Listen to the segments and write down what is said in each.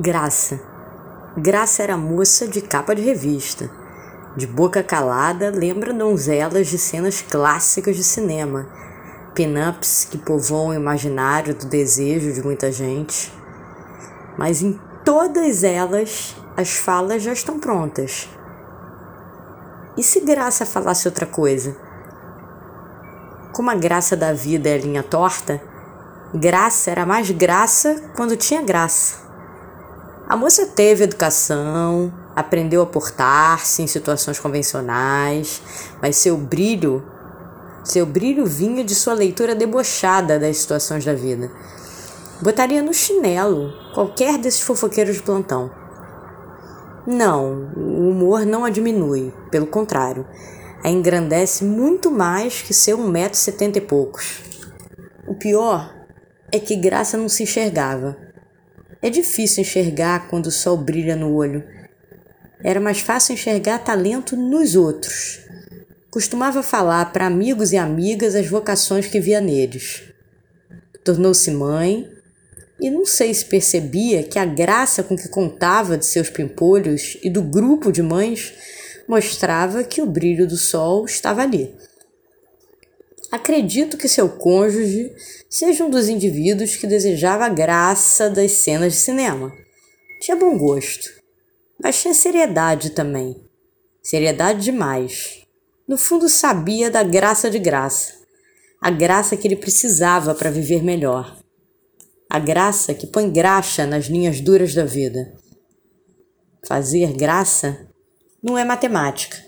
Graça. Graça era moça de capa de revista. De boca calada, lembra donzelas de cenas clássicas de cinema, pin-ups que povoam o imaginário do desejo de muita gente. Mas em todas elas, as falas já estão prontas. E se Graça falasse outra coisa? Como a graça da vida é linha torta, graça era mais graça quando tinha graça. A moça teve educação, aprendeu a portar-se em situações convencionais, mas seu brilho, seu brilho vinha de sua leitura debochada das situações da vida. Botaria no chinelo qualquer desses fofoqueiros de plantão. Não, o humor não a diminui, pelo contrário, a engrandece muito mais que seu um metro setenta e poucos. O pior é que Graça não se enxergava é difícil enxergar quando o sol brilha no olho. Era mais fácil enxergar talento nos outros. Costumava falar para amigos e amigas as vocações que via neles. Tornou-se mãe e não sei se percebia que a graça com que contava de seus pimpolhos e do grupo de mães mostrava que o brilho do sol estava ali. Acredito que seu cônjuge seja um dos indivíduos que desejava a graça das cenas de cinema. Tinha bom gosto, mas tinha seriedade também. Seriedade demais. No fundo, sabia da graça de graça. A graça que ele precisava para viver melhor. A graça que põe graxa nas linhas duras da vida. Fazer graça não é matemática,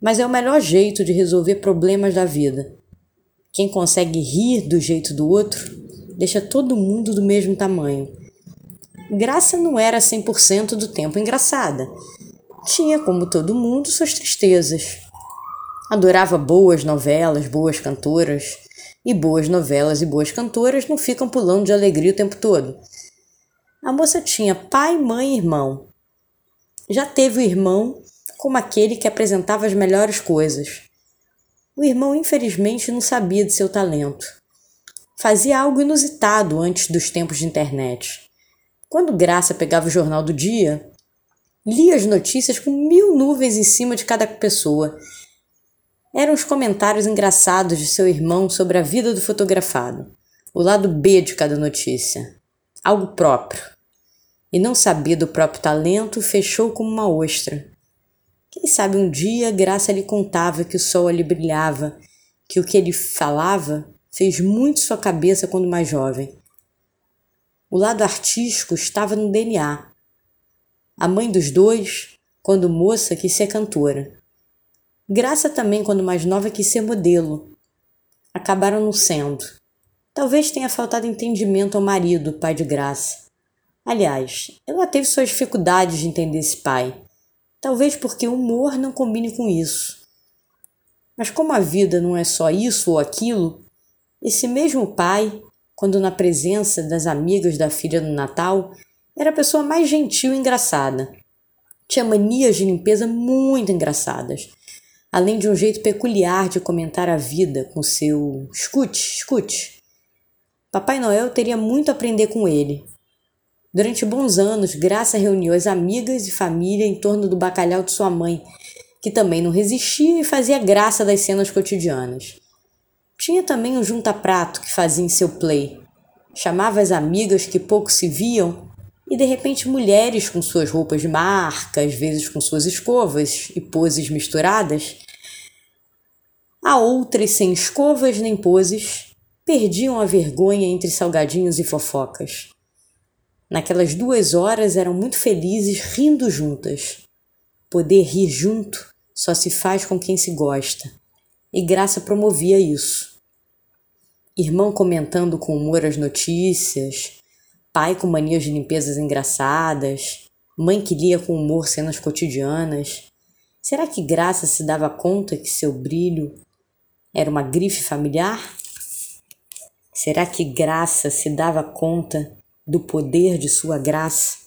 mas é o melhor jeito de resolver problemas da vida. Quem consegue rir do jeito do outro deixa todo mundo do mesmo tamanho. Graça não era 100% do tempo engraçada. Tinha, como todo mundo, suas tristezas. Adorava boas novelas, boas cantoras. E boas novelas e boas cantoras não ficam pulando de alegria o tempo todo. A moça tinha pai, mãe e irmão. Já teve o irmão como aquele que apresentava as melhores coisas. O irmão, infelizmente, não sabia de seu talento. Fazia algo inusitado antes dos tempos de internet. Quando Graça pegava o jornal do dia, lia as notícias com mil nuvens em cima de cada pessoa. Eram os comentários engraçados de seu irmão sobre a vida do fotografado, o lado B de cada notícia, algo próprio. E não sabia do próprio talento, fechou como uma ostra. Quem sabe um dia Graça lhe contava que o sol ali brilhava, que o que ele falava fez muito sua cabeça quando mais jovem. O lado artístico estava no DNA. A mãe dos dois, quando moça, quis ser cantora. Graça também, quando mais nova, quis ser modelo. Acabaram não sendo. Talvez tenha faltado entendimento ao marido, pai de Graça. Aliás, ela teve suas dificuldades de entender esse pai. Talvez porque o humor não combine com isso. Mas como a vida não é só isso ou aquilo, esse mesmo pai, quando na presença das amigas da filha no Natal, era a pessoa mais gentil e engraçada. Tinha manias de limpeza muito engraçadas, além de um jeito peculiar de comentar a vida com seu escute, escute. Papai Noel teria muito a aprender com ele, Durante bons anos, Graça reuniu as amigas e família em torno do bacalhau de sua mãe, que também não resistia e fazia graça das cenas cotidianas. Tinha também um junta-prato que fazia em seu play. Chamava as amigas que pouco se viam e de repente mulheres com suas roupas de marca, às vezes com suas escovas e poses misturadas. A outras sem escovas nem poses perdiam a vergonha entre salgadinhos e fofocas. Naquelas duas horas eram muito felizes rindo juntas. Poder rir junto só se faz com quem se gosta, e Graça promovia isso. Irmão comentando com humor as notícias, pai com manias de limpezas engraçadas, mãe que lia com humor cenas cotidianas. Será que Graça se dava conta que seu brilho era uma grife familiar? Será que Graça se dava conta do poder de sua graça.